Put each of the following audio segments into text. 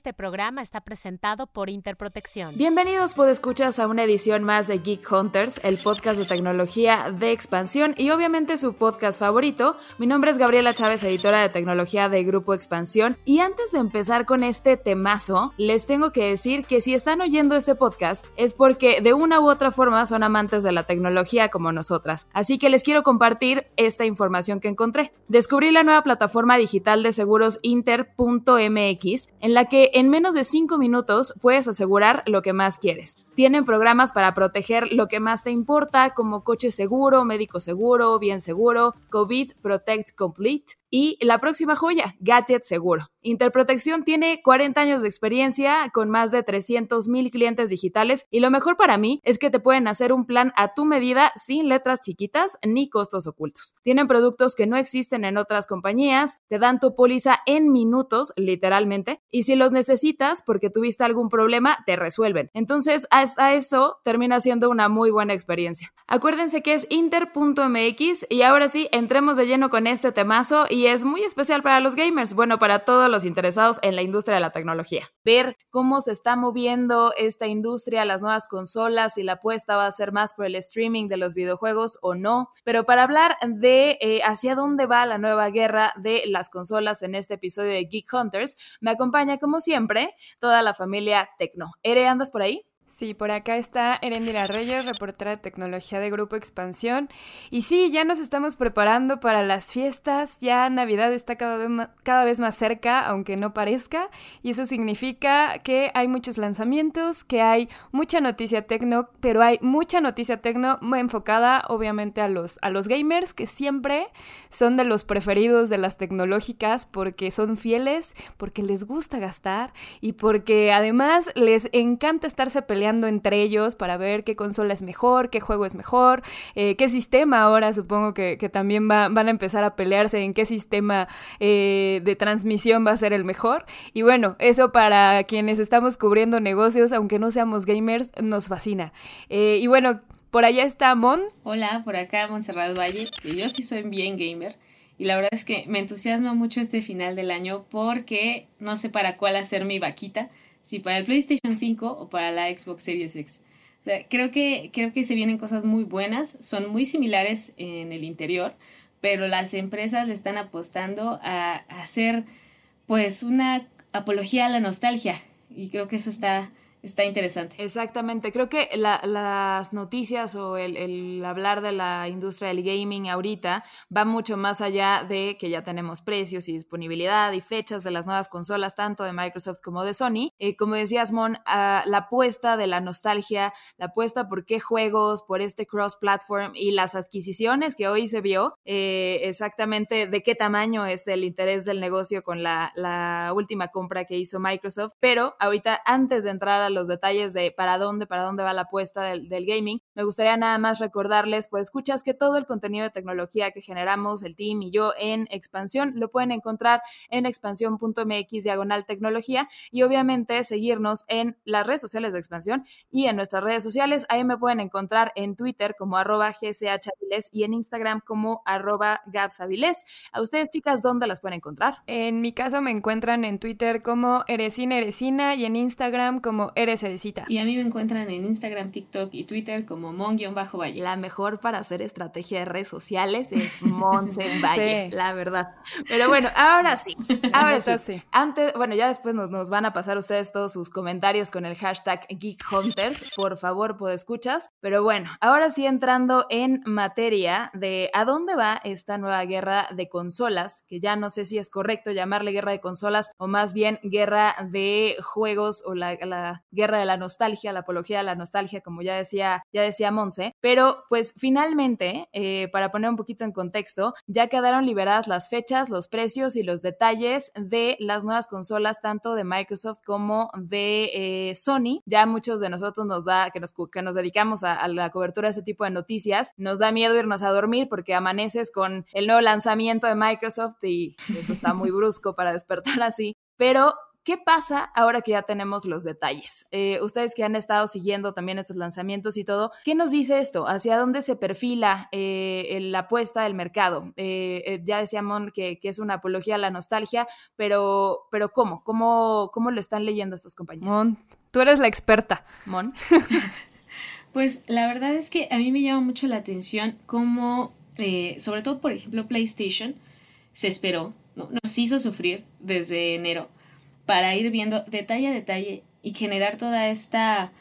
Este programa está presentado por Interprotección. Bienvenidos, podescuchas, a una edición más de Geek Hunters, el podcast de tecnología de expansión y obviamente su podcast favorito. Mi nombre es Gabriela Chávez, editora de tecnología de Grupo Expansión. Y antes de empezar con este temazo, les tengo que decir que si están oyendo este podcast es porque de una u otra forma son amantes de la tecnología como nosotras. Así que les quiero compartir esta información que encontré. Descubrí la nueva plataforma digital de seguros Inter.mx en la que en menos de 5 minutos puedes asegurar lo que más quieres. Tienen programas para proteger lo que más te importa, como coche seguro, médico seguro, bien seguro, COVID Protect Complete y la próxima joya, Gadget Seguro. Interprotección tiene 40 años de experiencia con más de 300 mil clientes digitales y lo mejor para mí es que te pueden hacer un plan a tu medida sin letras chiquitas ni costos ocultos. Tienen productos que no existen en otras compañías, te dan tu póliza en minutos, literalmente, y si los necesitas porque tuviste algún problema, te resuelven. Entonces, hasta eso termina siendo una muy buena experiencia. Acuérdense que es inter.mx y ahora sí, entremos de lleno con este temazo y es muy especial para los gamers, bueno, para todos los interesados en la industria de la tecnología. Ver cómo se está moviendo esta industria, las nuevas consolas, si la apuesta va a ser más por el streaming de los videojuegos o no. Pero para hablar de eh, hacia dónde va la nueva guerra de las consolas en este episodio de Geek Hunters, me acompaña como siempre toda la familia Tecno. Ere, ¿andas por ahí? Sí, por acá está Erendira Reyes, reportera de tecnología de Grupo Expansión. Y sí, ya nos estamos preparando para las fiestas, ya Navidad está cada vez, más, cada vez más cerca, aunque no parezca, y eso significa que hay muchos lanzamientos, que hay mucha noticia tecno, pero hay mucha noticia tecno muy enfocada obviamente a los, a los gamers, que siempre son de los preferidos de las tecnológicas porque son fieles, porque les gusta gastar y porque además les encanta estarse peleando entre ellos para ver qué consola es mejor, qué juego es mejor, eh, qué sistema ahora supongo que, también van a empezar a pelearse en qué sistema eh, de transmisión va a ser el mejor. Y bueno, eso para quienes estamos cubriendo negocios, aunque no seamos gamers, nos fascina. Eh, y bueno, por allá está Mon. Hola, por acá Montserrat Valle, que yo sí soy bien gamer. Y la verdad es que me entusiasma mucho este final del año porque no sé para cuál hacer mi vaquita si para el PlayStation 5 o para la Xbox Series X. creo, que, creo que se vienen cosas muy buenas, son muy similares en el interior, pero las empresas le están apostando a, a hacer pues una apología a la nostalgia y creo que eso está, está interesante. Exactamente, creo que las noticias o el, hablar de la industria del gaming ahorita va mucho más allá de que ya tenemos precios y disponibilidad y fechas de las nuevas consolas, tanto de Microsoft como de Sony. Eh, como decías, Mon, la apuesta de la nostalgia, la apuesta por qué juegos, por este cross-platform y las adquisiciones que hoy se vio, eh, exactamente de qué tamaño es el interés del negocio con la, la última compra que hizo Microsoft. Pero ahorita, antes de entrar a los detalles de para dónde, para dónde va la apuesta del, gaming, me gustaría nada más recordarles, pues escuchas que todo el contenido de tecnología que generamos, el team y yo en Expansión, lo pueden encontrar en expansión.mx diagonal tecnología y obviamente seguirnos en las redes sociales de Expansión y en nuestras redes sociales. Ahí me pueden encontrar en Twitter como arroba y en Instagram como arroba. A ustedes, chicas, ¿dónde las pueden encontrar? En mi caso me encuentran en Twitter como Eresina Eresina y en Instagram como Eres Eresita. Y a mí me encuentran en Instagram, TikTok y Twitter como Mon-Valle. La mejor para hacer estrategia de redes sociales es Monse Valle, la verdad. Pero bueno, ahora sí. Ahora sí. Antes, bueno, ya después nos, nos, van a pasar ustedes todos sus comentarios con el hashtag Geek Hunters. Por favor, escuchas. Pero bueno, ahora sí entrando en materia de a dónde va esta nueva guerra de consolas, que ya no sé si es correcto llamarle guerra de consolas o más bien guerra de juegos o la, la guerra de la nostalgia, la apología de la nostalgia, como ya decía, ya decía Monse. Pero pues finalmente, eh, para poner un poquito en contexto, ya quedaron liberadas las fechas, los precios y los detalles de las nuevas consolas, tanto de Microsoft como de eh, Sony. Ya muchos de nosotros nos da, que nos, que nos dedicamos a, a la cobertura de este tipo de noticias, nos da miedo irnos a dormir porque amaneces con el nuevo lanzamiento de Microsoft y eso está muy brusco para despertar así. Pero ¿qué pasa ahora que ya tenemos los detalles? Eh, ustedes que han estado siguiendo también estos lanzamientos y todo, ¿qué nos dice esto? ¿Hacia dónde se perfila eh, la apuesta del mercado? Eh, ya decíamos que, que, es una apología a la nostalgia, pero, pero ¿cómo? ¿cómo? ¿Cómo lo están leyendo estas compañías? Mon, tú eres la experta. Mon. pues la verdad es que a mí me llama mucho la atención cómo, sobre todo por ejemplo PlayStation, se esperó, nos hizo sufrir desde enero para ir viendo detalle a detalle y generar toda esta,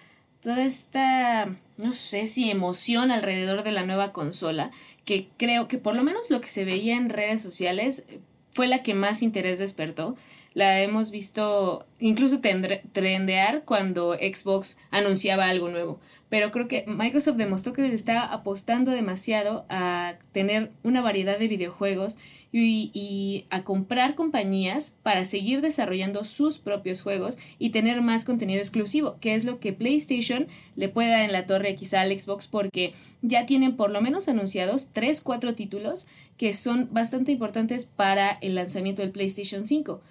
toda esta, no sé si emoción alrededor de la nueva consola, que creo que por lo menos lo que se veía en redes sociales fue la que más interés despertó. La hemos visto incluso trendear cuando Xbox anunciaba algo nuevo pero creo que Microsoft demostró que le está apostando demasiado a tener una variedad de videojuegos y, a comprar compañías para seguir desarrollando sus propios juegos y tener más contenido exclusivo, que es lo que PlayStation le puede dar en la torre quizá al Xbox porque ya tienen por lo menos anunciados 3, 4 títulos que son bastante importantes para el lanzamiento del PlayStation 5.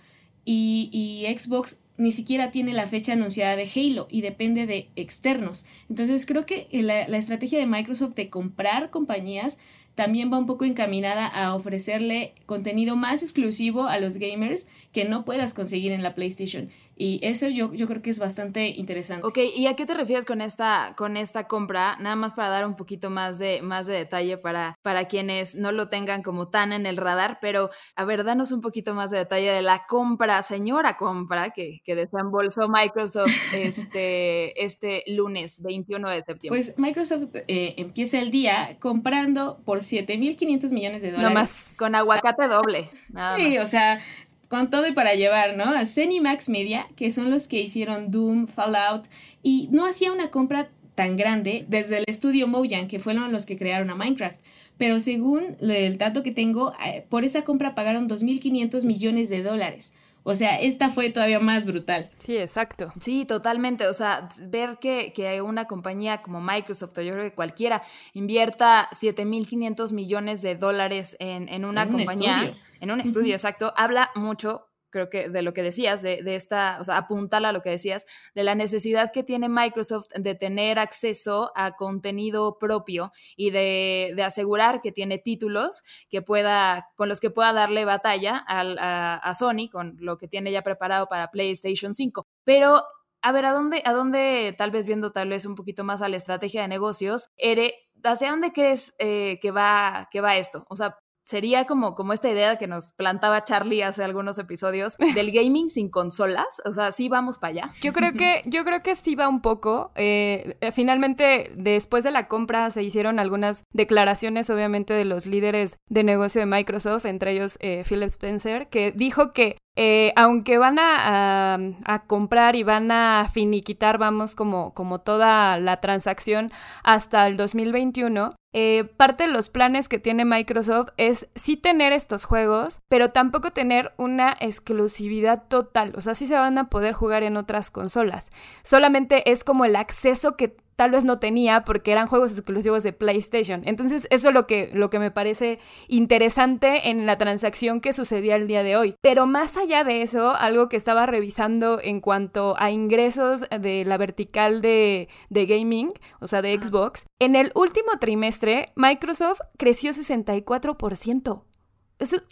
Y, Xbox ni siquiera tiene la fecha anunciada de Halo y depende de externos. Entonces creo que la, estrategia de Microsoft de comprar compañías también va un poco encaminada a ofrecerle contenido más exclusivo a los gamers que no puedas conseguir en la PlayStation. Y eso yo, yo creo que es bastante interesante. Ok, ¿y a qué te refieres con esta, con esta compra? Nada más para dar un poquito más de, más de detalle para, para quienes no lo tengan como tan en el radar, pero a ver, danos un poquito más de detalle de la compra, señora compra, que, que desembolsó Microsoft este, este lunes 21 de septiembre. Pues Microsoft eh, empieza el día comprando por 7.500 millones de dólares. No más, con aguacate doble. sí, o sea, con todo y para llevar, ¿no? A Max Media, que son los que hicieron Doom, Fallout, y no hacía una compra tan grande desde el estudio Mojang, que fueron los que crearon a Minecraft. Pero según el dato que tengo, eh, por esa compra pagaron 2.500 millones de dólares. O sea, esta fue todavía más brutal. Sí, exacto. Sí, totalmente. O sea, ver que, que una compañía como Microsoft o yo creo que cualquiera invierta 7.500 millones de dólares en, en una compañía, en un estudio, exacto, habla mucho creo que de lo que decías, de, de, esta, o sea, apuntala a lo que decías, de la necesidad que tiene Microsoft de tener acceso a contenido propio y de, de asegurar que tiene títulos que pueda, con los que pueda darle batalla a, a, Sony con lo que tiene ya preparado para PlayStation 5. Pero a ver, ¿a dónde, ¿a dónde, tal vez viendo tal vez un poquito más a la estrategia de negocios, Ere, ¿hacia dónde crees eh, que, va, que va esto? O sea, sería como, como esta idea que nos plantaba Charlie hace algunos episodios del gaming sin consolas. O sea, sí vamos para allá. Yo creo que, yo creo que sí va un poco. Eh, eh, finalmente, después de la compra, se hicieron algunas declaraciones, obviamente, de los líderes de negocio de Microsoft, entre ellos eh, Phil Spencer, que dijo que eh, aunque van a, a, comprar y van a finiquitar, vamos, como, como toda la transacción hasta el 2021, eh, parte de los planes que tiene Microsoft es sí tener estos juegos, pero tampoco tener una exclusividad total. O sea, sí se van a poder jugar en otras consolas. Solamente es como el acceso que tal vez no tenía porque eran juegos exclusivos de PlayStation. Entonces, eso es lo que, lo que me parece interesante en la transacción que sucedía el día de hoy. Pero más allá de eso, algo que estaba revisando en cuanto a ingresos de la vertical de, de gaming, o sea, de Xbox, en el último trimestre, Microsoft creció 64%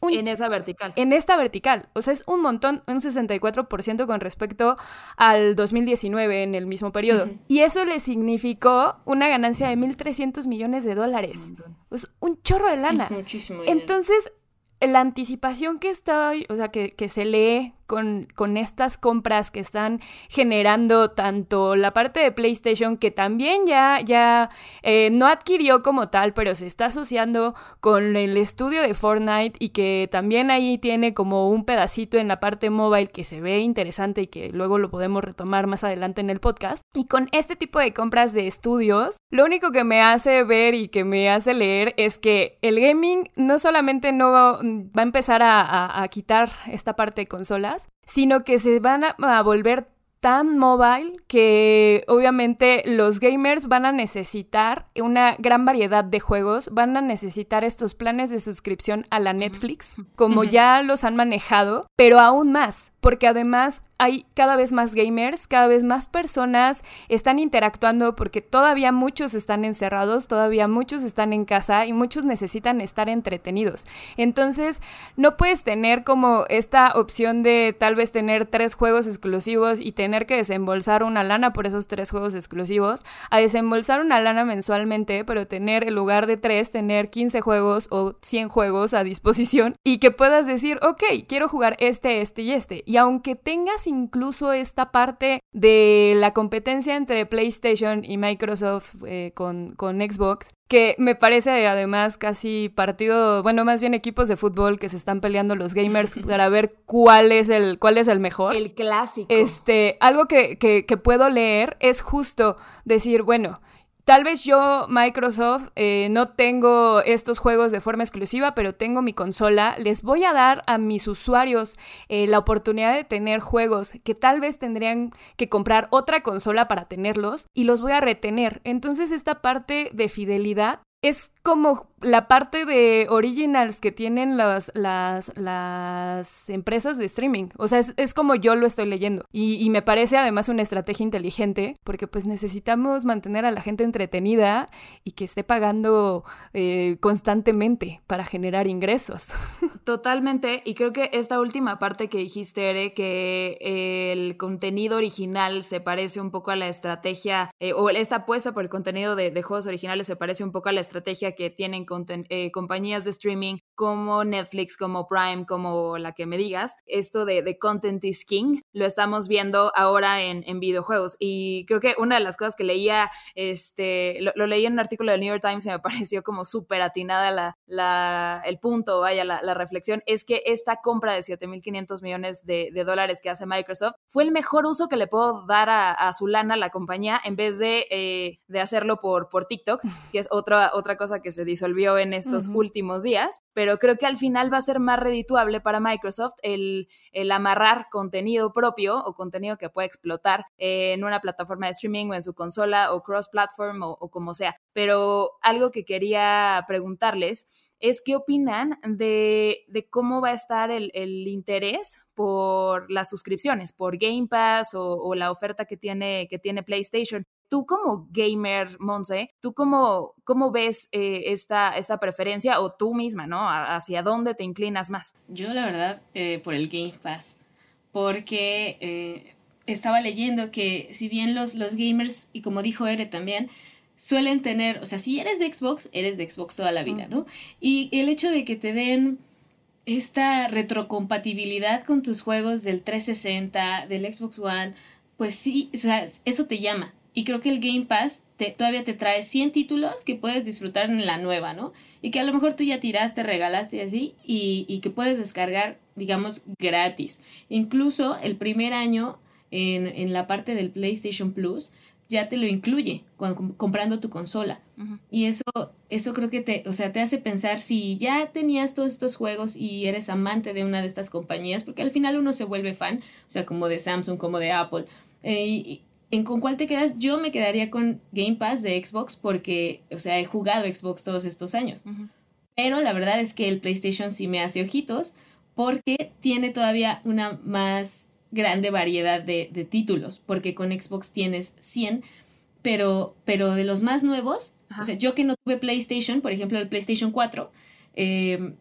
en esa vertical. En esta vertical. O sea, es un montón, un 64% con respecto al 2019 en el mismo periodo. Y eso le significó una ganancia de 1.300 millones de dólares. Es un chorro de lana. muchísimo Entonces, la anticipación que está, o sea, que, que se lee con, con, estas compras que están generando tanto la parte de PlayStation, que también ya, ya eh, no adquirió como tal, pero se está asociando con el estudio de Fortnite y que también ahí tiene como un pedacito en la parte mobile que se ve interesante y que luego lo podemos retomar más adelante en el podcast. Y con este tipo de compras de estudios, lo único que me hace ver y que me hace leer es que el gaming no solamente no va, a empezar a, a quitar esta parte de consolas, sino que se van a, volver tan mobile que obviamente los gamers van a necesitar una gran variedad de juegos, van a necesitar estos planes de suscripción a la Netflix, como ya los han manejado, pero aún más, porque además hay cada vez más gamers, cada vez más personas están interactuando porque todavía muchos están encerrados, todavía muchos están en casa y muchos necesitan estar entretenidos. Entonces, no puedes tener como esta opción de tal vez tener tres juegos exclusivos y tener que desembolsar una lana por esos tres juegos exclusivos, a desembolsar una lana mensualmente, pero tener en lugar de tres, tener 15 juegos o 100 juegos a disposición y que puedas decir, ok, quiero jugar este, este y este. Y aunque tengas incluso esta parte de la competencia entre PlayStation y Microsoft eh, con, con Xbox, que me parece además casi partido, bueno, más bien equipos de fútbol que se están peleando los gamers para ver cuál es el, cuál es el mejor. El clásico. Este, algo que, que, que puedo leer es justo decir, bueno, Tal vez yo, Microsoft, eh, no tengo estos juegos de forma exclusiva, pero tengo mi consola. Les voy a dar a mis usuarios eh, la oportunidad de tener juegos que tal vez tendrían que comprar otra consola para tenerlos y los voy a retener. Entonces esta parte de fidelidad es como la parte de originals que tienen las, las, las empresas de streaming. O sea, es, como yo lo estoy leyendo. Y, me parece además una estrategia inteligente porque pues necesitamos mantener a la gente entretenida y que esté pagando eh, constantemente para generar ingresos. Totalmente. Y creo que esta última parte que dijiste, Ere, que el contenido original se parece un poco a la estrategia, eh, o esta apuesta por el contenido de, juegos originales se parece un poco a la estrategia que tienen eh, compañías de streaming como Netflix, como Prime, como la que me digas. Esto de, content is king lo estamos viendo ahora en, videojuegos. Y creo que una de las cosas que leía, este, lo, leí en un artículo del New York Times y me pareció como súper atinada la, el punto, vaya, la, reflexión, es que esta compra de 7.500 millones de, dólares que hace Microsoft fue el mejor uso que le puedo dar a, su lana la compañía en vez de, eh, de hacerlo por, por TikTok, que es otra, otra cosa que se disolvió en estos últimos días, pero creo que al final va a ser más redituable para Microsoft el, el amarrar contenido propio o contenido que pueda explotar en una plataforma de streaming o en su consola o cross-platform o, como sea. Pero algo que quería preguntarles es qué opinan de, de cómo va a estar el, el, interés por las suscripciones, por Game Pass o, la oferta que tiene, que tiene PlayStation. Tú como gamer, Monse, ¿tú cómo, cómo ves eh, esta, esta preferencia o tú misma, ¿no? ¿Hacia dónde te inclinas más? Yo la verdad, eh, por el Game Pass, porque eh, estaba leyendo que si bien los, los gamers, y como dijo Ere también, suelen tener, o sea, si eres de Xbox, eres de Xbox toda la vida, ¿no? Y el hecho de que te den esta retrocompatibilidad con tus juegos del 360, del Xbox One, pues sí, o sea, eso te llama. Y creo que el Game Pass te, todavía te trae 100 títulos que puedes disfrutar en la nueva, ¿no? Y que a lo mejor tú ya tiraste, regalaste y así, y, y que puedes descargar, digamos, gratis. Incluso el primer año en, en la parte del PlayStation Plus ya te lo incluye cuando, comprando tu consola. Y eso, eso creo que te, o sea, te hace pensar si ya tenías todos estos juegos y eres amante de una de estas compañías, porque al final uno se vuelve fan, o sea, como de Samsung, como de Apple. Eh, ¿En con cuál te quedas? Yo me quedaría con Game Pass de Xbox porque, o sea, he jugado Xbox todos estos años. Pero la verdad es que el PlayStation sí me hace ojitos porque tiene todavía una más grande variedad de, títulos, porque con Xbox tienes 100, pero, pero de los más nuevos, o sea, yo que no tuve PlayStation, por ejemplo, el PlayStation 4, eh,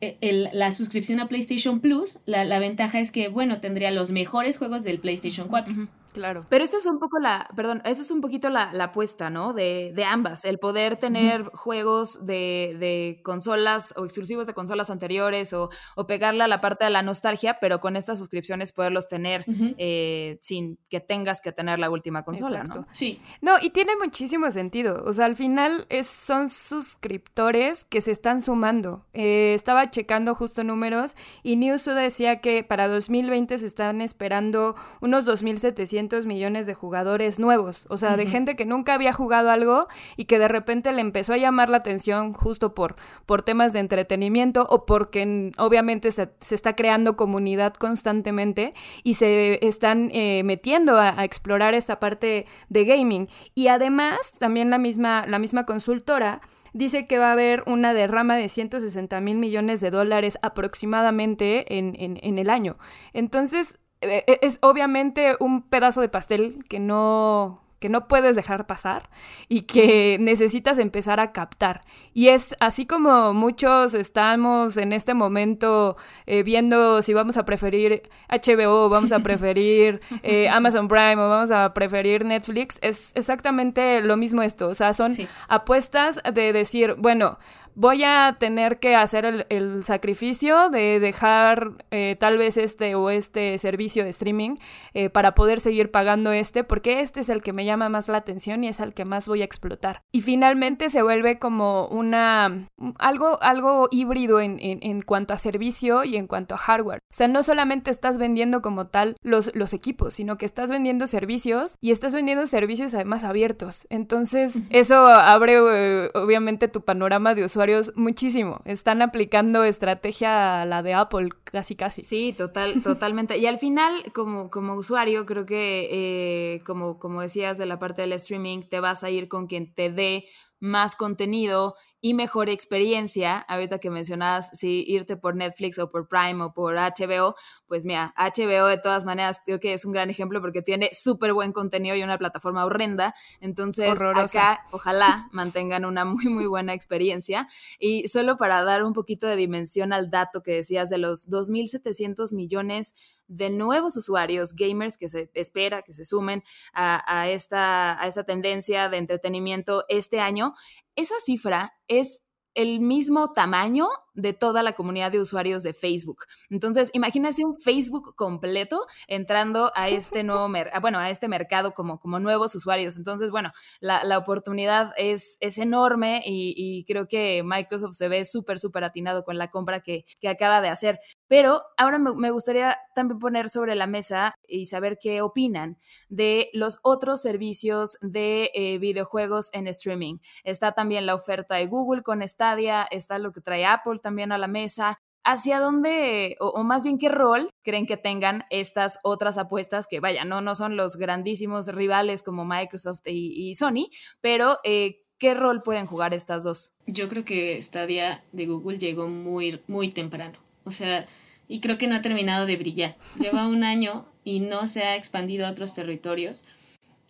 el, la suscripción a PlayStation Plus, la, la, ventaja es que, bueno, tendría los mejores juegos del PlayStation 4. Claro. Pero esta es un poco la, perdón, esta es un poquito la, la apuesta, ¿no? De, de, ambas, el poder tener juegos de, de, consolas o exclusivos de consolas anteriores o, o, pegarle a la parte de la nostalgia, pero con estas suscripciones poderlos tener eh, sin que tengas que tener la última consola, ¿no? Sí. No, y tiene muchísimo sentido. O sea, al final es, son suscriptores que se están sumando. Eh, estaba checando justo números y Newsu decía que para 2020 se están esperando unos 2.700 millones de jugadores nuevos, o sea, de gente que nunca había jugado algo y que de repente le empezó a llamar la atención justo por, por temas de entretenimiento o porque obviamente se, está creando comunidad constantemente y se están eh, metiendo a, explorar esa parte de gaming. Y además, también la misma, la misma consultora dice que va a haber una derrama de 160 mil millones de dólares aproximadamente en, en, en el año. Entonces, es obviamente un pedazo de pastel que no que no puedes dejar pasar y que necesitas empezar a captar. Y es así como muchos estamos en este momento eh, viendo si vamos a preferir HBO, vamos a preferir eh, Amazon Prime o vamos a preferir Netflix, es exactamente lo mismo esto. O sea, son apuestas de decir, bueno, voy a tener que hacer el, sacrificio de dejar eh, tal vez este o este servicio de streaming eh, para poder seguir pagando este, porque este es el que me llama más la atención y es el que más voy a explotar. Y finalmente se vuelve como una algo, algo híbrido en, en, cuanto a servicio y en cuanto a hardware. O sea, no solamente estás vendiendo como tal los, los equipos, sino que estás vendiendo servicios y estás vendiendo servicios además abiertos. Entonces, eso abre eh, obviamente tu panorama de usuario muchísimo. Están aplicando estrategia a la de Apple, casi casi. Sí, total, totalmente. Y al final, como, como usuario, creo que, eh, como, como decías de la parte del streaming, te vas a ir con quien te dé más contenido y mejor experiencia. Ahorita que mencionabas si irte por Netflix o por Prime o por HBO, pues mira, HBO de todas maneras creo que es un gran ejemplo porque tiene súper buen contenido y una plataforma horrenda. Entonces, acá ojalá mantengan una muy, muy buena experiencia. Y solo para dar un poquito de dimensión al dato que decías de los 2.700 millones de nuevos usuarios gamers que se espera que se sumen a, esta, a esta tendencia de entretenimiento este año, esa cifra es el mismo tamaño de toda la comunidad de usuarios de Facebook. Entonces, imagínense un Facebook completo entrando a este nuevo, bueno, a este mercado como, como nuevos usuarios. Entonces, bueno, la, oportunidad es, es enorme y, creo que Microsoft se ve súper, súper atinado con la compra que, que acaba de hacer. Pero ahora me, gustaría también poner sobre la mesa y saber qué opinan de los otros servicios de eh, videojuegos en streaming. Está también la oferta de Google con Stadia, está lo que trae Apple a la mesa. ¿Hacia dónde, o, más bien qué rol creen que tengan estas otras apuestas que, vaya, no, no son los grandísimos rivales como Microsoft y, Sony, pero eh, ¿qué rol pueden jugar estas dos? Yo creo que Stadia de Google llegó muy, muy temprano. O sea, y creo que no ha terminado de brillar. Lleva un año y no se ha expandido a otros territorios.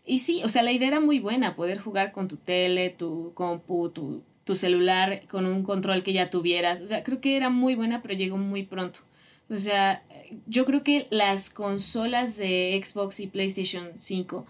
Y sí, o sea, la idea era muy buena, poder jugar con tu tele, tu compu, tu tu celular con un control que ya tuvieras. O sea, creo que era muy buena, pero llegó muy pronto. O sea, yo creo que las consolas de Xbox y PlayStation 5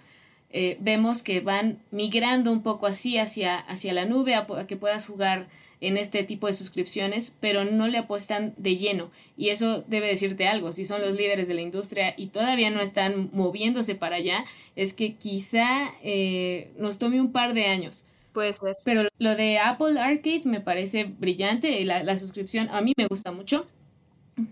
eh, vemos que van migrando un poco así hacia, hacia la nube, a, que puedas jugar en este tipo de suscripciones, pero no le apuestan de lleno. Y eso debe decirte algo, si son los líderes de la industria y todavía no están moviéndose para allá, es que quizá eh, nos tome un par de años Puede ser. Pero lo de Apple Arcade me parece brillante. La, la suscripción a mí me gusta mucho.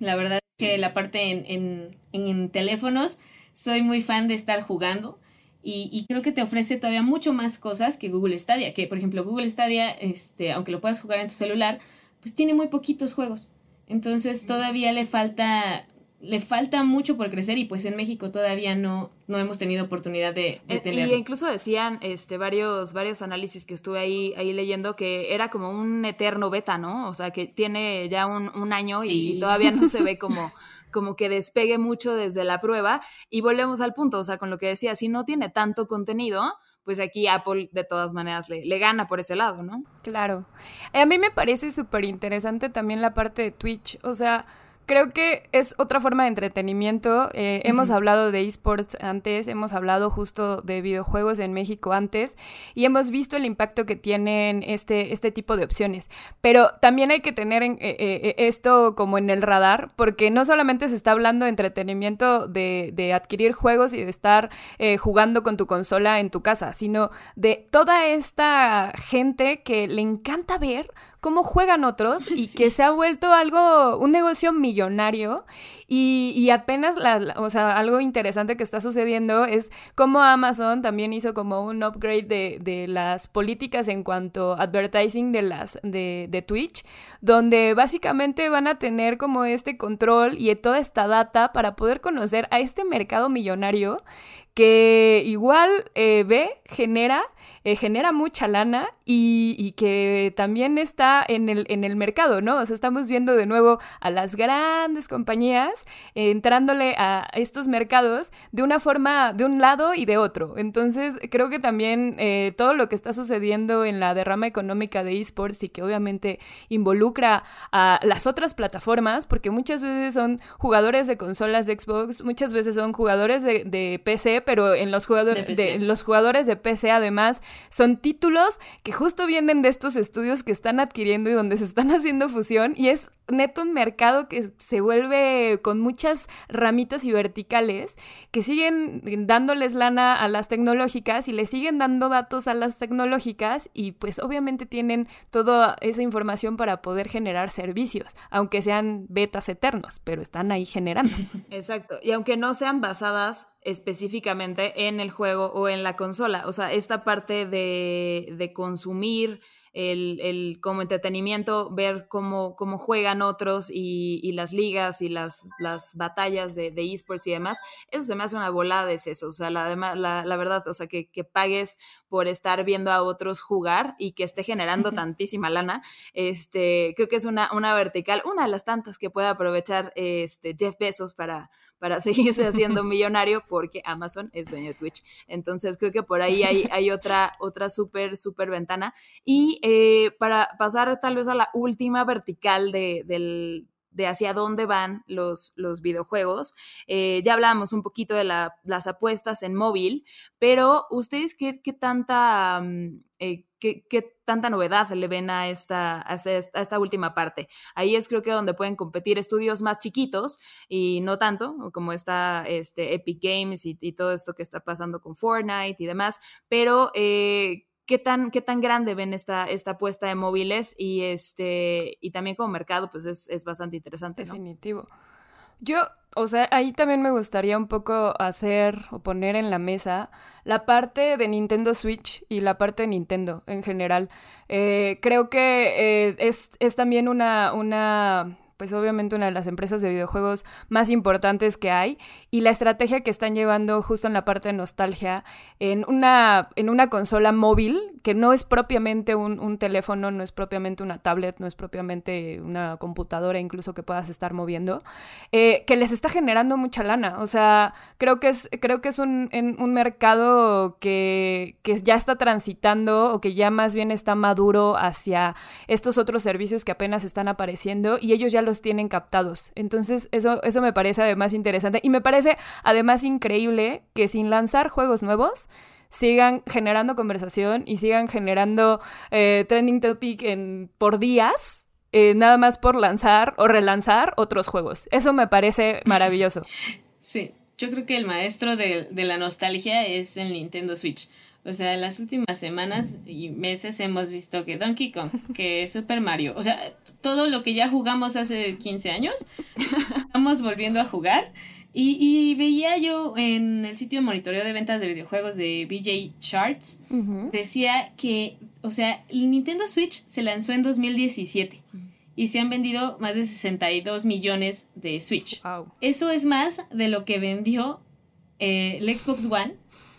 La verdad es que la parte en, en, teléfonos, soy muy fan de estar jugando. Y, y, creo que te ofrece todavía mucho más cosas que Google Stadia. Que, por ejemplo, Google Stadia, este, aunque lo puedas jugar en tu celular, pues tiene muy poquitos juegos. Entonces todavía le falta le falta mucho por crecer y pues en México todavía no, no hemos tenido oportunidad de, de tenerlo. Y incluso decían este, varios, varios análisis que estuve ahí, ahí leyendo que era como un eterno beta, ¿no? O sea, que tiene ya un, año y, todavía no se ve como, como que despegue mucho desde la prueba. Y volvemos al punto, o sea, con lo que decía, si no tiene tanto contenido, pues aquí Apple de todas maneras le, le, gana por ese lado, ¿no? Claro. A mí me parece súper interesante también la parte de Twitch, o sea creo que es otra forma de entretenimiento. Eh, hemos hablado de esports antes, hemos hablado justo de videojuegos en México antes y hemos visto el impacto que tienen este, este tipo de opciones. Pero también hay que tener en, eh, eh, esto como en el radar, porque no solamente se está hablando de entretenimiento de, de adquirir juegos y de estar jugando con tu consola en tu casa, sino de toda esta gente que le encanta ver cómo juegan otros y que se ha vuelto algo, un negocio millonario y, apenas, la, o sea, algo interesante que está sucediendo es cómo Amazon también hizo como un upgrade de, de las políticas en cuanto a advertising de, las, de, de Twitch, donde básicamente van a tener como este control y toda esta data para poder conocer a este mercado millonario que igual eh, ve, genera, eh, genera mucha lana y, que también está en el, en el mercado, ¿no? O sea, estamos viendo de nuevo a las grandes compañías entrándole a estos mercados de una forma, de un lado y de otro. Entonces, creo que también eh, todo lo que está sucediendo en la derrama económica de esports y que obviamente involucra a las otras plataformas, porque muchas veces son jugadores de consolas de Xbox, muchas veces son jugadores de, PC, pero en los, jugadores de, los jugadores de PC además son títulos que justo vienen de estos estudios que están adquiriendo y donde se están haciendo fusión y es neto un mercado que se vuelve con muchas ramitas y verticales que siguen dándoles lana a las tecnológicas y le siguen dando datos a las tecnológicas y pues obviamente tienen toda esa información para poder generar servicios, aunque sean betas eternos, pero están ahí generando. Exacto, y aunque no sean basadas específicamente en el juego o en la consola, o sea, esta parte de, de consumir el, el, como entretenimiento, ver cómo, cómo juegan otros y, y, las ligas y las, las batallas de, de, esports y demás, eso se me hace una volada de eso, o sea, la, la, la verdad, o sea, que, que, pagues por estar viendo a otros jugar y que esté generando tantísima lana, este, creo que es una, una vertical, una de las tantas que puede aprovechar este, Jeff Bezos para, para seguirse haciendo millonario porque Amazon es dueño de Twitch. Entonces creo que por ahí hay, hay otra, otra súper, súper ventana. Y eh, para pasar tal vez a la última vertical de, del, de hacia dónde van los, los videojuegos. Eh, ya hablábamos un poquito de las apuestas en móvil, pero ustedes qué, qué tanta... Mm, eh, ¿Qué, tanta novedad le ven a esta, a esta, última parte? Ahí es creo que donde pueden competir estudios más chiquitos y no tanto, como está este, Epic Games y, todo esto que está pasando con Fortnite y demás, pero eh, ¿qué, tan, ¿qué tan grande ven esta, esta apuesta de móviles? Y, este, y también como mercado, pues es, es bastante interesante. Definitivo. Yo, o sea, ahí también me gustaría un poco hacer o poner en la mesa la parte de Nintendo Switch y la parte de Nintendo en general. Eh, creo que eh, es, es, también una, una pues obviamente una de las empresas de videojuegos más importantes que hay y la estrategia que están llevando justo en la parte de nostalgia en una, en una consola móvil que no es propiamente un, teléfono, no es propiamente una tablet, no es propiamente una computadora incluso que puedas estar moviendo, eh, que les está generando mucha lana. O sea, creo que es, creo que es un, un mercado que, que ya está transitando o que ya más bien está maduro hacia estos otros servicios que apenas están apareciendo y ellos ya los tienen captados. Entonces, eso, eso me parece además interesante y me parece además increíble que sin lanzar juegos nuevos, sigan generando conversación y sigan generando eh, trending topic en, por días, eh, nada más por lanzar o relanzar otros juegos. Eso me parece maravilloso. Sí, yo creo que el maestro de, de la nostalgia es el Nintendo Switch. O sea, en las últimas semanas y meses hemos visto que Donkey Kong, que Super Mario, o sea, todo lo que ya jugamos hace 15 años, estamos volviendo a jugar. Y, veía yo en el sitio de monitoreo de ventas de videojuegos de BJ Charts, decía que, o sea, el Nintendo Switch se lanzó en 2017 y se han vendido más de 62 millones de Switch. Eso es más de lo que vendió eh, el Xbox One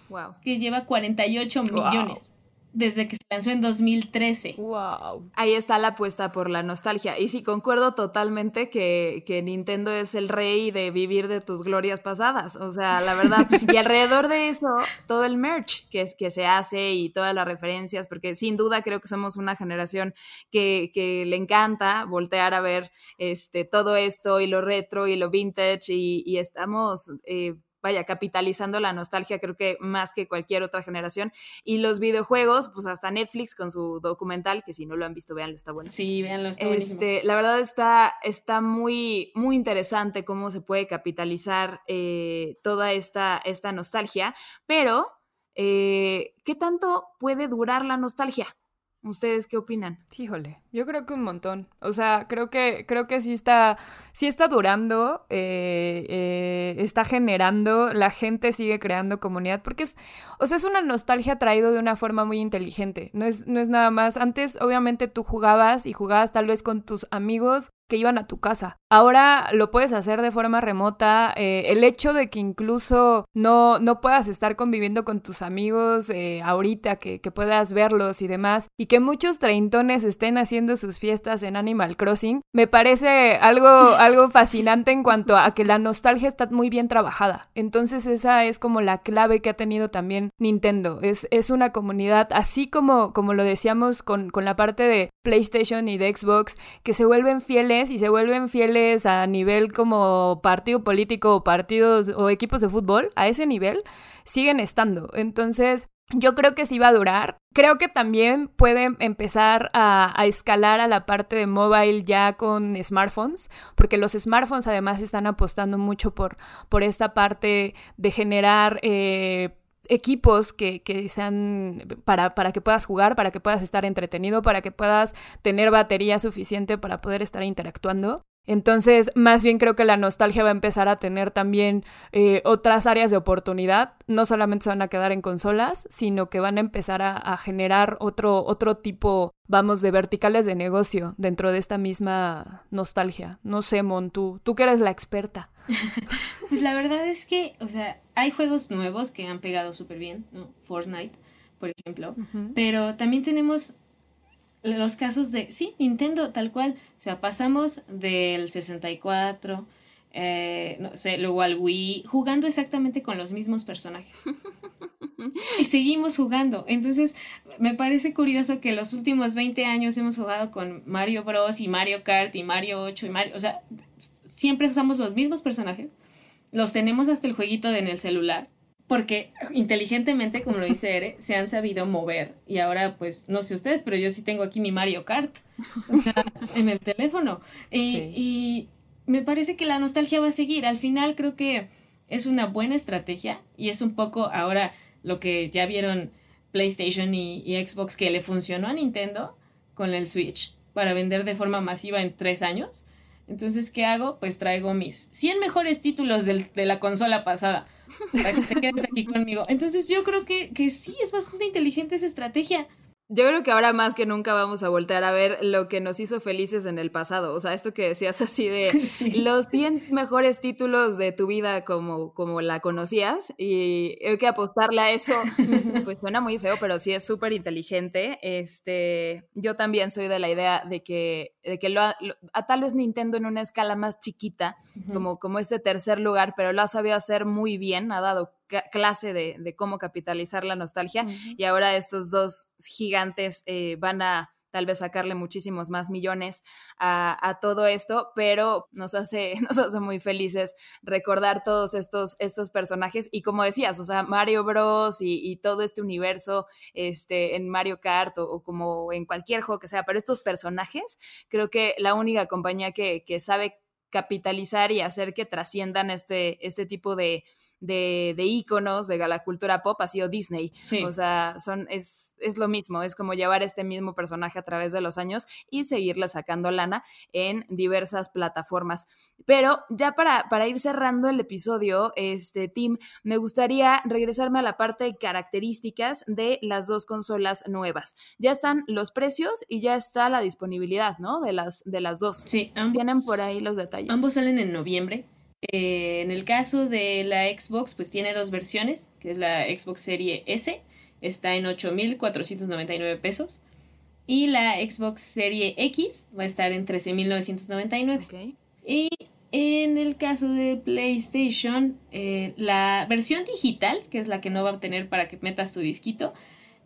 Wow. Que lleva 48 millones desde que se lanzó en 2013. Wow. Ahí está la apuesta por la nostalgia. Y sí, concuerdo totalmente que, que, Nintendo es el rey de vivir de tus glorias pasadas. O sea, la verdad. Y alrededor de eso, todo el merch que, es, que se hace y todas las referencias, porque sin duda creo que somos una generación que, que le encanta voltear a ver este, todo esto y lo retro y lo vintage y, y estamos... Eh, vaya, capitalizando la nostalgia, creo que más que cualquier otra generación. Y los videojuegos, pues hasta Netflix con su documental, que si no lo han visto, véanlo, está bueno. Sí, véanlo, está este, La verdad está, está muy, muy interesante cómo se puede capitalizar eh, toda esta, esta nostalgia, pero eh, ¿qué tanto puede durar la nostalgia? ¿Ustedes qué opinan? Híjole, Yo creo que un montón. O sea, creo que, creo que sí está, sí está durando, eh, eh, está generando, la gente sigue creando comunidad, porque es, o sea, es una nostalgia traído de una forma muy inteligente. No es, no es nada más. Antes, obviamente, tú jugabas y jugabas tal vez con tus amigos que iban a tu casa. Ahora lo puedes hacer de forma remota. Eh, el hecho de que incluso no, no puedas estar conviviendo con tus amigos ahorita, que, que, puedas verlos y demás, y que muchos treintones estén haciendo sus fiestas en Animal Crossing, me parece algo, algo fascinante en cuanto a que la nostalgia está muy bien trabajada. Entonces esa es como la clave que ha tenido también Nintendo. Es, es una comunidad, así como, como lo decíamos con, con la parte de PlayStation y de Xbox, que se vuelven fieles y se vuelven fieles a nivel como partido político o partidos o equipos de fútbol, a ese nivel, siguen estando. Entonces, yo creo que sí va a durar. Creo que también puede empezar a, escalar a la parte de mobile ya con smartphones, porque los smartphones además están apostando mucho por, por esta parte de generar eh, equipos que, que sean para, para, que puedas jugar, para que puedas estar entretenido, para que puedas tener batería suficiente para poder estar interactuando. Entonces, más bien creo que la nostalgia va a empezar a tener también eh, otras áreas de oportunidad. No solamente se van a quedar en consolas, sino que van a empezar a, generar otro, otro tipo, vamos, de verticales de negocio dentro de esta misma nostalgia. No sé, Mon, tú, tú que eres la experta. pues la verdad es que, o sea, hay juegos nuevos que han pegado súper bien, ¿no? Fortnite, por ejemplo, pero también tenemos los casos de, sí, Nintendo, tal cual. O sea, pasamos del 64, eh, no sé, luego al Wii, jugando exactamente con los mismos personajes. y seguimos jugando. Entonces, me parece curioso que los últimos 20 años hemos jugado con Mario Bros. y Mario Kart y Mario 8 y Mario, o sea, siempre usamos los mismos personajes. Los tenemos hasta el jueguito de en el celular porque inteligentemente, como lo dice Ere, se han sabido mover. Y ahora, pues, no sé ustedes, pero yo sí tengo aquí mi Mario Kart en el teléfono. Y, y, me parece que la nostalgia va a seguir. Al final creo que es una buena estrategia y es un poco ahora lo que ya vieron PlayStation y, y Xbox que le funcionó a Nintendo con el Switch para vender de forma masiva en tres años. Entonces, ¿qué hago? Pues traigo mis 100 mejores títulos del, de la consola pasada para que te quedes aquí conmigo. Entonces yo creo que, que sí, es bastante inteligente esa estrategia. Yo creo que ahora más que nunca vamos a voltear a ver lo que nos hizo felices en el pasado. O sea, esto que decías así de los 100 mejores títulos de tu vida como, como la conocías y hay que apostarle a eso. Pues suena muy feo, pero sí es súper inteligente. Este, yo también soy de la idea de que, de que lo, a tal vez Nintendo en una escala más chiquita, como, como este tercer lugar, pero lo ha sabido hacer muy bien, ha dado clase de, cómo capitalizar la nostalgia y ahora estos dos gigantes eh, van a tal vez sacarle muchísimos más millones a, todo esto, pero nos hace, nos hace muy felices recordar todos estos, estos personajes. Y como decías, o sea, Mario Bros. y, todo este universo este, en Mario Kart o, como en cualquier juego que sea, pero estos personajes, creo que la única compañía que, que sabe capitalizar y hacer que trasciendan este, este tipo de, de, de íconos de la cultura pop ha sido Disney. O sea, son, es, es lo mismo, es como llevar este mismo personaje a través de los años y seguirle sacando lana en diversas plataformas. Pero ya para, para ir cerrando el episodio, este, Tim, me gustaría regresarme a la parte de características de las dos consolas nuevas. Ya están los precios y ya está la disponibilidad, ¿no? De las, de las dos. Sí, Vienen por ahí los detalles. Ambos salen en noviembre. Eh, en el caso de la Xbox, pues tiene dos versiones, que es la Xbox Serie S, está en 8.499 pesos. Y la Xbox Serie X va a estar en 13.999. Y en el caso de PlayStation, eh, la versión digital, que es la que no va a obtener para que metas tu disquito,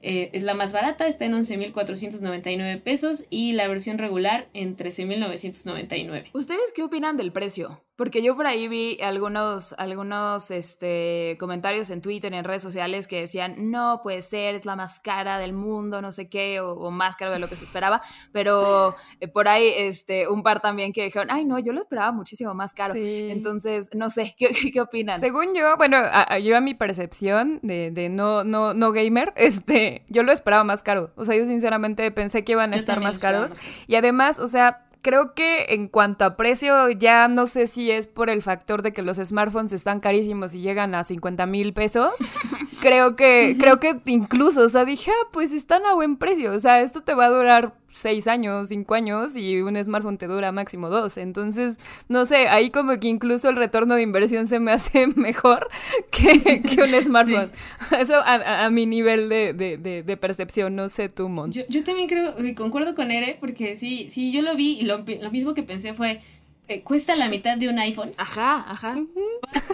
eh, es la más barata, está en 11.499 pesos y la versión regular en 13.999. ¿Ustedes qué opinan del precio? Porque yo por ahí vi algunos, algunos este, comentarios en Twitter, en redes sociales que decían, no puede ser, es la más cara del mundo, no sé qué, o, más caro de lo que se esperaba. Pero eh, por ahí este, un par también que dijeron, ay, no, yo lo esperaba muchísimo más caro. Entonces, no sé, ¿qué, ¿qué, opinan? Según yo, bueno, yo a mi percepción de, de, no, no, no gamer, este, yo lo esperaba más caro. O sea, yo sinceramente pensé que iban a estar más caros. Y además, o sea, creo que en cuanto a precio, ya no sé si es por el factor de que los smartphones están carísimos y llegan a 50 mil pesos. creo que, creo que incluso, o sea, dije, ah, pues están a buen precio. O sea, esto te va a durar seis años, cinco años y un smartphone te dura máximo dos. Entonces, no sé, ahí como que incluso el retorno de inversión se me hace mejor que, un smartphone. Eso a, mi nivel de, percepción, no sé tú, Mon. Yo, también creo, concuerdo con Ere, porque sí, sí, yo lo vi y lo, mismo que pensé fue, eh, cuesta la mitad de un iPhone. Ajá, ajá.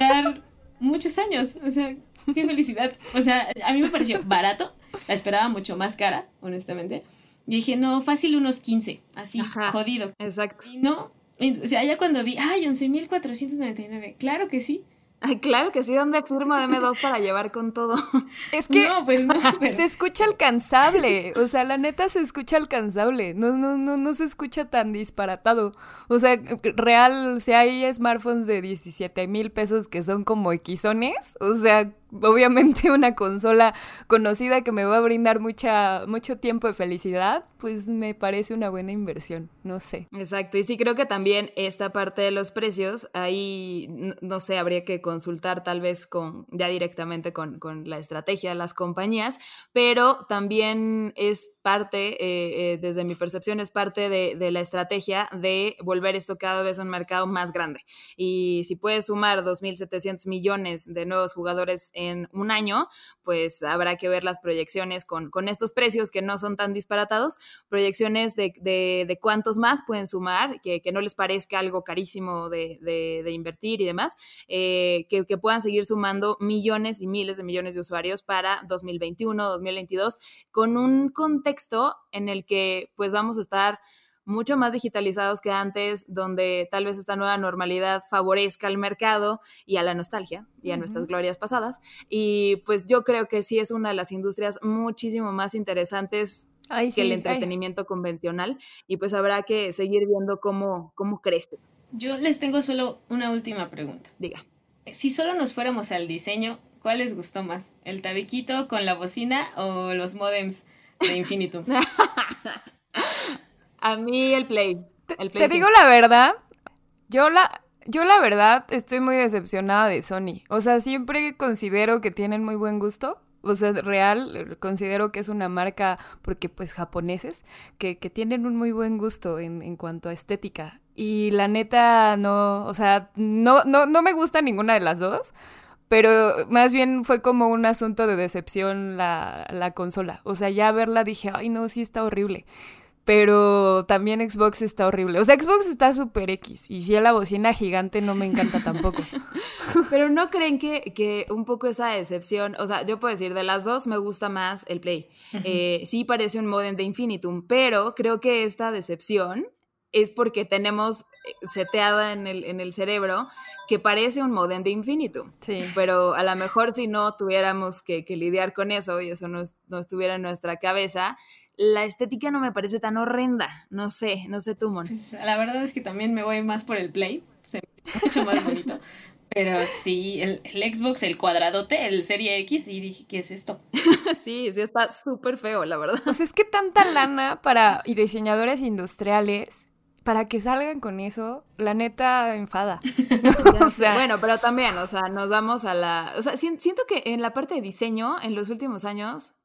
Va a dar muchos años, o sea, qué felicidad. O sea, a mí me pareció barato, la esperaba mucho más cara, honestamente. Yo dije, no, fácil unos 15, así, jodido. Exacto. Y no, o sea, ya cuando vi, ay, 11.499, claro que sí. Ay, claro que sí, ¿dónde firmo de M2 para llevar con todo? Es que no, pues no, se escucha alcanzable, o sea, la neta se escucha alcanzable, no, no, no, no se escucha tan disparatado. O sea, real, si hay smartphones de 17 mil pesos que son como equisones, o sea, obviamente una consola conocida que me va a brindar mucha, mucho tiempo de felicidad, pues me parece una buena inversión, no sé. Exacto, y sí creo que también esta parte de los precios, ahí, no, sé, habría que consultar tal vez con, ya directamente con, con la estrategia de las compañías, pero también es parte, eh, eh, desde mi percepción, es parte de, de, la estrategia de volver esto cada vez un mercado más grande. Y si puedes sumar 2.700 millones de nuevos jugadores en un año, pues habrá que ver las proyecciones con, con estos precios que no son tan disparatados, proyecciones de, de, cuántos más pueden sumar, que, que, no les parezca algo carísimo de, de invertir y demás, eh, que, que puedan seguir sumando millones y miles de millones de usuarios para 2021, 2022, con un contexto en el que pues vamos a estar mucho más digitalizados que antes, donde tal vez esta nueva normalidad favorezca al mercado y a la nostalgia y a nuestras glorias pasadas. Y pues yo creo que sí es una de las industrias muchísimo más interesantes que el entretenimiento convencional y pues habrá que seguir viendo cómo, cómo crece. Yo les tengo solo una última pregunta. Diga. Si solo nos fuéramos al diseño, ¿cuál les gustó más? ¿El tabiquito con la bocina o los modems? de Infinitum. A mí el Play. El Te digo la verdad, yo la, yo la verdad estoy muy decepcionada de Sony. O sea, siempre considero que tienen muy buen gusto. O sea, real, considero que es una marca, porque pues japoneses, que, que tienen un muy buen gusto en, en, cuanto a estética. Y la neta, no, o sea, no, no, no me gusta ninguna de las dos pero más bien fue como un asunto de decepción la, la, consola. O sea, ya verla dije, ay no, sí está horrible. Pero también Xbox está horrible. O sea, Xbox está súper X. Y si la bocina gigante no me encanta tampoco. Pero no creen que, que, un poco esa decepción, o sea, yo puedo decir, de las dos me gusta más el Play. Eh, sí parece un modem de Infinitum, pero creo que esta decepción es porque tenemos eh, seteada en el, en el cerebro que parece un modem de Infinitum. Sí. Pero a lo mejor si no tuviéramos que, lidiar con eso y eso no, no, estuviera en nuestra cabeza, la estética no me parece tan horrenda. No sé, no sé tú, Mon. Pues, la verdad es que también me voy más por el Play. Se me mucho más bonito. Pero sí, el, el, Xbox, el cuadradote, el Serie X, y dije, ¿qué es esto? sí, sí, está súper feo, la verdad. Pues es que tanta lana para y diseñadores industriales para que salgan con eso, la neta enfada. o sea, bueno, pero también, o sea, nos vamos a la... O sea, siento que en la parte de diseño, en los últimos años,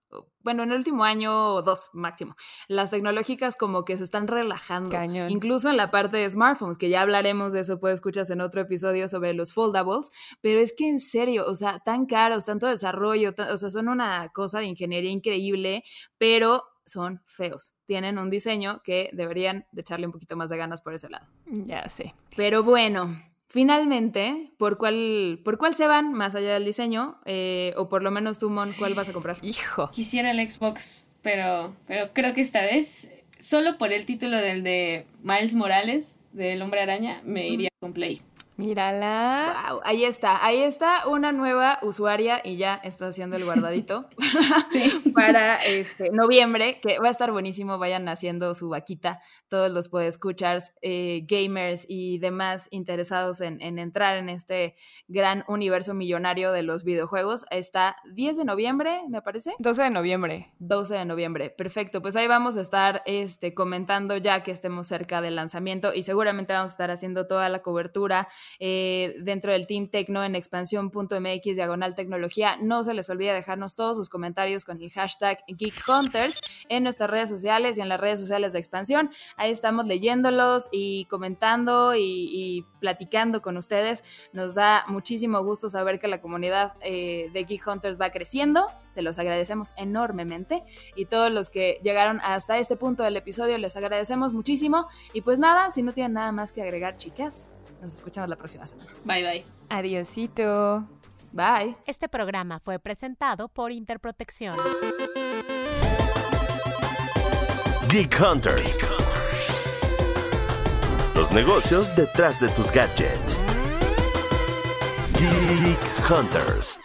bueno, en el último año o dos máximo, las tecnológicas como que se están relajando. Incluso en la parte de smartphones, que ya hablaremos de eso, pues escuchas en otro episodio sobre los foldables, pero es que en serio, o sea, tan caros, tanto desarrollo, o sea, son una cosa de ingeniería increíble, pero son feos. Tienen un diseño que deberían de echarle un poquito más de ganas por ese lado. Ya sé. Pero bueno, finalmente, ¿por cuál, por cuál se van más allá del diseño? Eh, o por lo menos tú, Mon, ¿cuál vas a comprar? Hijo. Quisiera el Xbox, pero, pero creo que esta vez, solo por el título del de Miles Morales, del Hombre Araña, me iría con Play. Mírala. Wow, ahí está, ahí está una nueva usuaria y ya está haciendo el guardadito Sí. para este noviembre, que va a estar buenísimo. Vayan haciendo su vaquita, todos los podescuchars, eh, gamers y demás interesados en, en entrar en este gran universo millonario de los videojuegos. Está 10 de noviembre, me parece. 12 de noviembre. 12 de noviembre, perfecto. Pues ahí vamos a estar este, comentando ya que estemos cerca del lanzamiento y seguramente vamos a estar haciendo toda la cobertura eh, dentro del Team Tecno en expansión.mx diagonal tecnología. No se les olvide dejarnos todos sus comentarios con el hashtag Geek Hunters en nuestras redes sociales y en las redes sociales de expansión. Ahí estamos leyéndolos y comentando y, platicando con ustedes. Nos da muchísimo gusto saber que la comunidad eh, de Geek Hunters va creciendo. Se los agradecemos enormemente. Y todos los que llegaron hasta este punto del episodio les agradecemos muchísimo. Y pues nada, si no tienen nada más que agregar, chicas, nos escuchamos la próxima semana. Bye, bye. Adiosito. Bye. Este programa fue presentado por Interprotección. Geek Hunters. Los negocios detrás de tus gadgets. Geek Hunters.